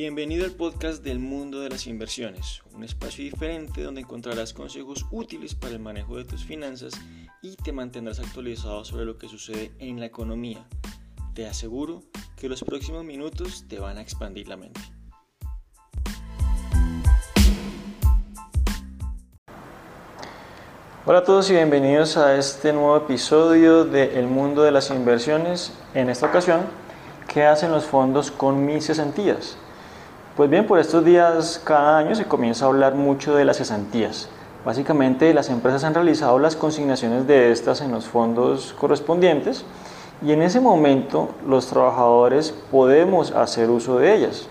Bienvenido al podcast del mundo de las inversiones, un espacio diferente donde encontrarás consejos útiles para el manejo de tus finanzas y te mantendrás actualizado sobre lo que sucede en la economía. Te aseguro que los próximos minutos te van a expandir la mente. Hola a todos y bienvenidos a este nuevo episodio de El mundo de las inversiones. En esta ocasión, ¿qué hacen los fondos con mis cesantías? Pues bien, por estos días cada año se comienza a hablar mucho de las cesantías. Básicamente las empresas han realizado las consignaciones de estas en los fondos correspondientes y en ese momento los trabajadores podemos hacer uso de ellas.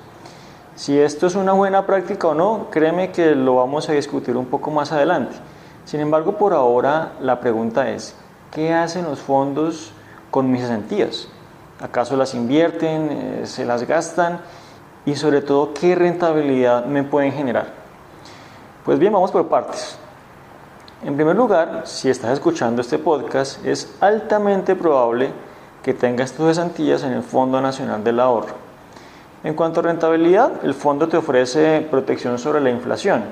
Si esto es una buena práctica o no, créeme que lo vamos a discutir un poco más adelante. Sin embargo, por ahora la pregunta es, ¿qué hacen los fondos con mis cesantías? ¿Acaso las invierten? Eh, ¿Se las gastan? Y sobre todo qué rentabilidad me pueden generar. Pues bien, vamos por partes. En primer lugar, si estás escuchando este podcast, es altamente probable que tengas tus cesantías en el Fondo Nacional del Ahorro. En cuanto a rentabilidad, el fondo te ofrece protección sobre la inflación.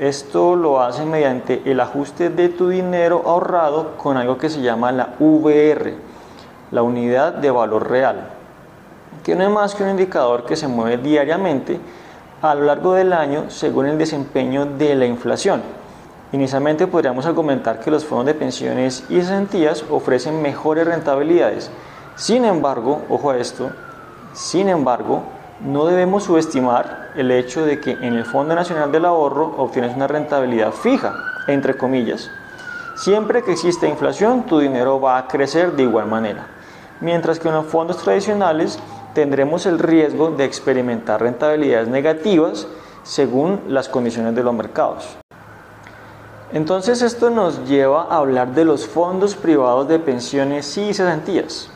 Esto lo hace mediante el ajuste de tu dinero ahorrado con algo que se llama la VR, la unidad de valor real que no es más que un indicador que se mueve diariamente a lo largo del año según el desempeño de la inflación. Inicialmente podríamos argumentar que los fondos de pensiones y cesantías ofrecen mejores rentabilidades. Sin embargo, ojo a esto, sin embargo, no debemos subestimar el hecho de que en el Fondo Nacional del Ahorro obtienes una rentabilidad fija, entre comillas. Siempre que exista inflación, tu dinero va a crecer de igual manera. Mientras que en los fondos tradicionales tendremos el riesgo de experimentar rentabilidades negativas según las condiciones de los mercados. Entonces esto nos lleva a hablar de los fondos privados de pensiones y cesantías.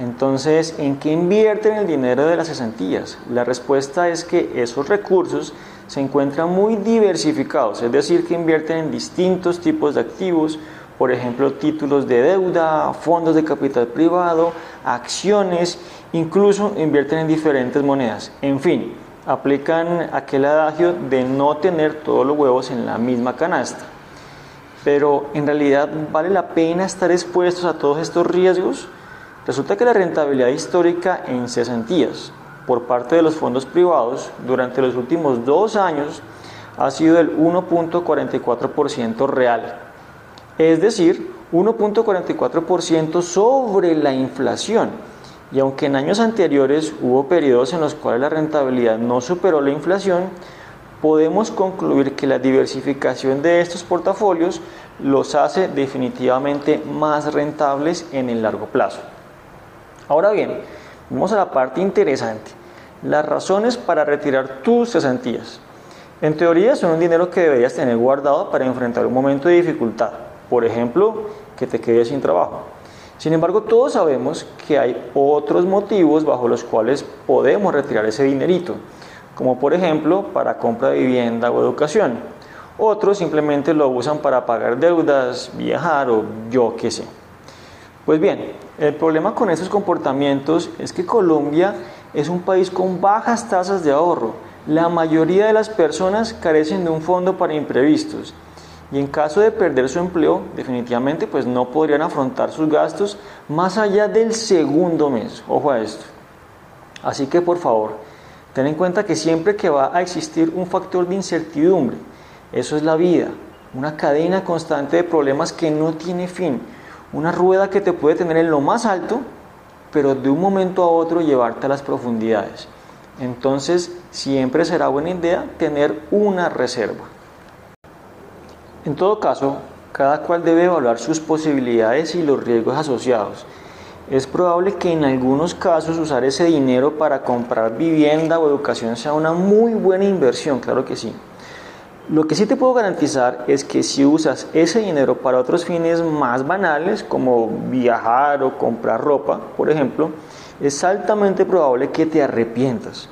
Entonces, ¿en qué invierten el dinero de las cesantías? La respuesta es que esos recursos se encuentran muy diversificados, es decir, que invierten en distintos tipos de activos, por ejemplo, títulos de deuda, fondos de capital privado, acciones Incluso invierten en diferentes monedas. En fin, aplican aquel adagio de no tener todos los huevos en la misma canasta. Pero en realidad vale la pena estar expuestos a todos estos riesgos. Resulta que la rentabilidad histórica en cesantías por parte de los fondos privados durante los últimos dos años ha sido del 1.44% real. Es decir, 1.44% sobre la inflación y aunque en años anteriores hubo periodos en los cuales la rentabilidad no superó la inflación, podemos concluir que la diversificación de estos portafolios los hace definitivamente más rentables en el largo plazo. Ahora bien, vamos a la parte interesante, las razones para retirar tus cesantías. En teoría son un dinero que deberías tener guardado para enfrentar un momento de dificultad, por ejemplo, que te quedes sin trabajo. Sin embargo, todos sabemos que hay otros motivos bajo los cuales podemos retirar ese dinerito, como por ejemplo para compra de vivienda o educación. Otros simplemente lo usan para pagar deudas, viajar o yo qué sé. Pues bien, el problema con estos comportamientos es que Colombia es un país con bajas tasas de ahorro. La mayoría de las personas carecen de un fondo para imprevistos y en caso de perder su empleo, definitivamente pues no podrían afrontar sus gastos más allá del segundo mes. Ojo a esto. Así que por favor, ten en cuenta que siempre que va a existir un factor de incertidumbre, eso es la vida, una cadena constante de problemas que no tiene fin, una rueda que te puede tener en lo más alto, pero de un momento a otro llevarte a las profundidades. Entonces, siempre será buena idea tener una reserva. En todo caso, cada cual debe evaluar sus posibilidades y los riesgos asociados. Es probable que en algunos casos usar ese dinero para comprar vivienda o educación sea una muy buena inversión, claro que sí. Lo que sí te puedo garantizar es que si usas ese dinero para otros fines más banales, como viajar o comprar ropa, por ejemplo, es altamente probable que te arrepientas.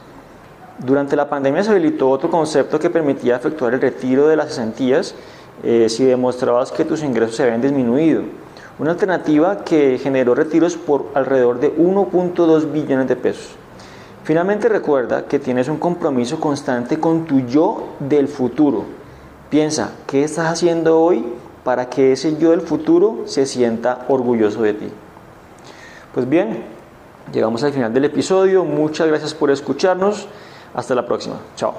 Durante la pandemia se habilitó otro concepto que permitía efectuar el retiro de las cesantías eh, si demostrabas que tus ingresos se habían disminuido. Una alternativa que generó retiros por alrededor de 1.2 billones de pesos. Finalmente recuerda que tienes un compromiso constante con tu yo del futuro. Piensa, ¿qué estás haciendo hoy para que ese yo del futuro se sienta orgulloso de ti? Pues bien, llegamos al final del episodio. Muchas gracias por escucharnos. Hasta la próxima. Chao.